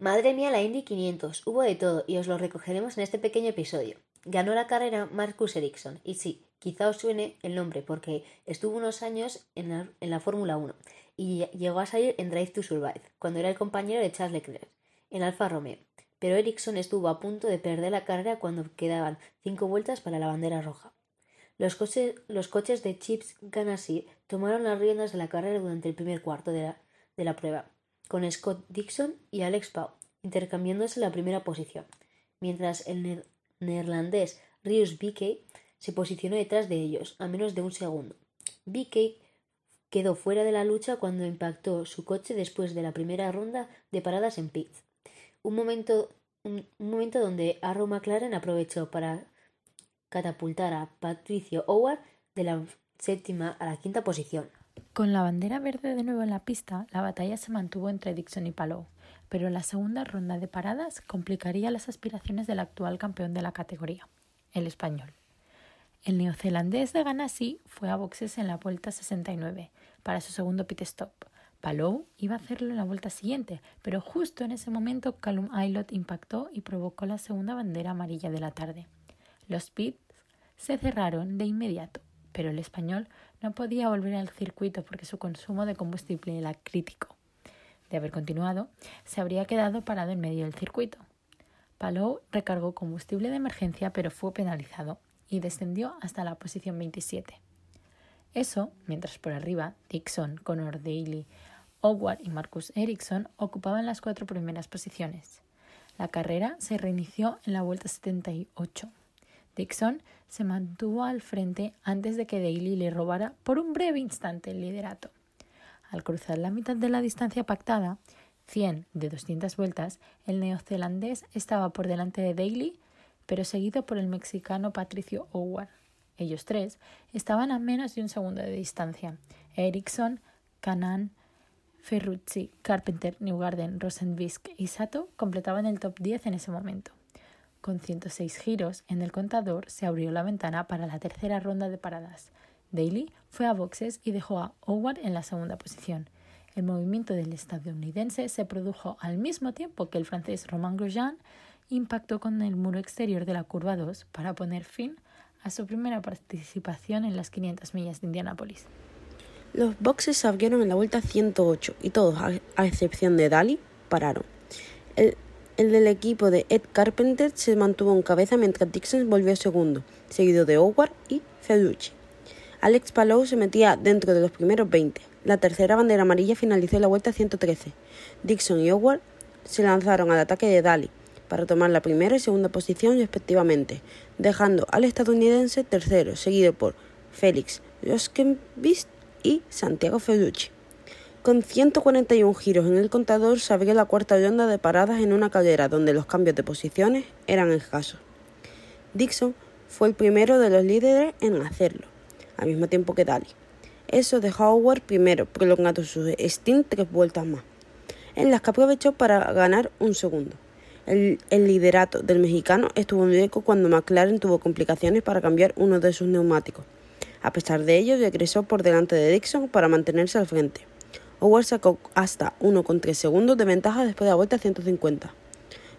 Madre mía, la Indy 500, hubo de todo y os lo recogeremos en este pequeño episodio. Ganó la carrera Marcus Ericsson y sí, quizá os suene el nombre porque estuvo unos años en la, Fórmula 1 y llegó a salir en Drive to Survive, cuando era el compañero de Charles Leclerc, en Alfa Romeo. Pero Ericsson estuvo a punto de perder la carrera cuando quedaban cinco vueltas para la bandera roja. Los, coches, de Chips Ganassi tomaron las riendas de la carrera durante el primer cuarto de la prueba, con Scott Dixon y Alex Pau intercambiándose la primera posición, mientras el neerlandés Rius Bickey se posicionó detrás de ellos, a menos de un segundo. Bickey quedó fuera de la lucha cuando impactó su coche después de la primera ronda de paradas en pits. Un momento, un, momento donde Arrow McLaren aprovechó para catapultar a Patricio Howard de la séptima a la quinta posición. Con la bandera verde de nuevo en la pista, la batalla se mantuvo entre Dixon y Palou, pero la segunda ronda de paradas complicaría las aspiraciones del actual campeón de la categoría, el español. El neozelandés de Ganassi fue a boxes en la vuelta 69 para su segundo pit stop. Palou iba a hacerlo en la vuelta siguiente, pero justo en ese momento Callum Aylott impactó y provocó la segunda bandera amarilla de la tarde. Los pits se cerraron de inmediato pero el español no podía volver al circuito porque su consumo de combustible era crítico. De haber continuado, se habría quedado parado en medio del circuito. Palou recargó combustible de emergencia pero fue penalizado y descendió hasta la posición 27. Eso, mientras por arriba Dixon, Connor Daly, Howard y Marcus Ericsson ocupaban las cuatro primeras posiciones. La carrera se reinició en la vuelta 78. Dixon se mantuvo al frente antes de que Daly le robara por un breve instante el liderato. Al cruzar la mitad de la distancia pactada, 100 de 200 vueltas, el neozelandés estaba por delante de Daly, pero seguido por el mexicano Patricio Howard. Ellos tres estaban a menos de un segundo de distancia. Ericsson, Canan, Ferrucci, Carpenter, Newgarden, Rosenbisk y Sato completaban el top 10 en ese momento. Con 106 giros en el contador se abrió la ventana para la tercera ronda de paradas. Daly fue a boxes y dejó a Howard en la segunda posición. El movimiento del estadounidense se produjo al mismo tiempo que el francés Romain Grosjean impactó con el muro exterior de la curva 2 para poner fin a su primera participación en las 500 millas de Indianápolis. Los boxes se abrieron en la vuelta 108 y todos, a excepción de Daly, pararon. El del equipo de Ed Carpenter se mantuvo en cabeza mientras Dixon volvió segundo, seguido de Howard y Ferrucci. Alex Palou se metía dentro de los primeros 20. La tercera bandera amarilla finalizó la vuelta 113. Dixon y Howard se lanzaron al ataque de Daly para tomar la primera y segunda posición respectivamente, dejando al estadounidense tercero, seguido por Félix Roskenbist y Santiago Ferrucci. Con 141 giros en el contador se abrió la cuarta ronda de paradas en una carrera donde los cambios de posiciones eran escasos. Dixon fue el primero de los líderes en hacerlo, al mismo tiempo que Daly. Eso dejó a Howard primero, prolongando su stint tres vueltas más, en las que aprovechó para ganar un segundo. El, el, liderato del mexicano estuvo en riesgo cuando McLaren tuvo complicaciones para cambiar uno de sus neumáticos. A pesar de ello, regresó por delante de Dixon para mantenerse al frente. Howard sacó hasta 1,3 segundos de ventaja después de la vuelta 150.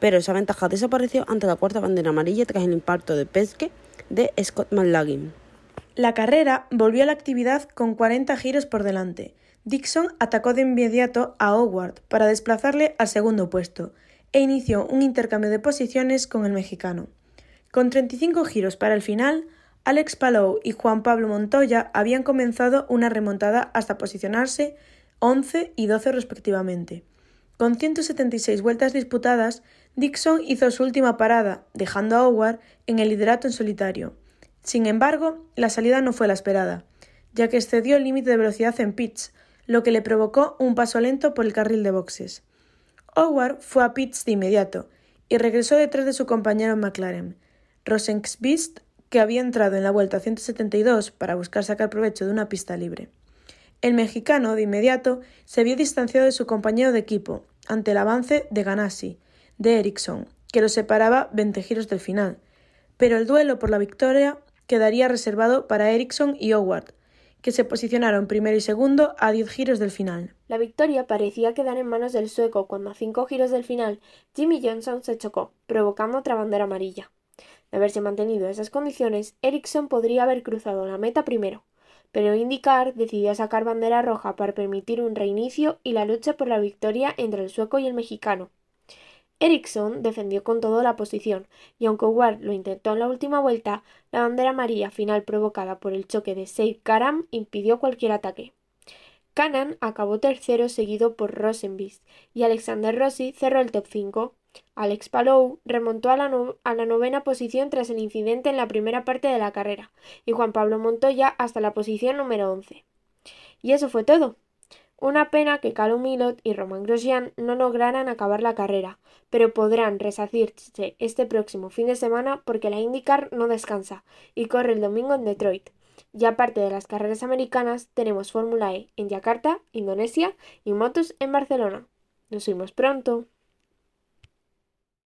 Pero esa ventaja desapareció ante la cuarta bandera amarilla tras el impacto de pesque de Scott McLaughlin. La carrera volvió a la actividad con 40 giros por delante. Dixon atacó de inmediato a Howard para desplazarle al segundo puesto e inició un intercambio de posiciones con el mexicano. Con 35 giros para el final, Alex Palou y Juan Pablo Montoya habían comenzado una remontada hasta posicionarse 11 y 12 respectivamente. Con 176 vueltas disputadas, Dixon hizo su última parada, dejando a Howard en el liderato en solitario. Sin embargo, la salida no fue la esperada, ya que excedió el límite de velocidad en pits, lo que le provocó un paso lento por el carril de boxes. Howard fue a pits de inmediato y regresó detrás de su compañero McLaren, Rosenqvist, que había entrado en la vuelta 172 para buscar sacar provecho de una pista libre. El mexicano, de inmediato, se vio distanciado de su compañero de equipo ante el avance de Ganassi, de Ericsson, que lo separaba 20 giros del final. Pero el duelo por la victoria quedaría reservado para Ericsson y Howard, que se posicionaron primero y segundo a 10 giros del final. La victoria parecía quedar en manos del sueco cuando a cinco giros del final Jimmy Johnson se chocó, provocando otra bandera amarilla. De haberse mantenido esas condiciones, Ericsson podría haber cruzado la meta primero, pero IndyCar decidió sacar bandera roja para permitir un reinicio y la lucha por la victoria entre el sueco y el mexicano. Ericsson defendió con todo la posición, y aunque Ward lo intentó en la última vuelta, la bandera amarilla final provocada por el choque de Seid Karam impidió cualquier ataque. Cannon acabó tercero seguido por Rosenbist y Alexander Rossi cerró el top 5. Alex Palou remontó a la, novena posición tras el incidente en la primera parte de la carrera y Juan Pablo Montoya hasta la posición número 11. Y eso fue todo. Una pena que Calum Milot y Roman Grosjean no lograran acabar la carrera, pero podrán resacirse este próximo fin de semana porque la IndyCar no descansa y corre el domingo en Detroit. Y aparte de las carreras americanas, tenemos Fórmula E en Yakarta, Indonesia y motos en Barcelona. Nos vemos pronto.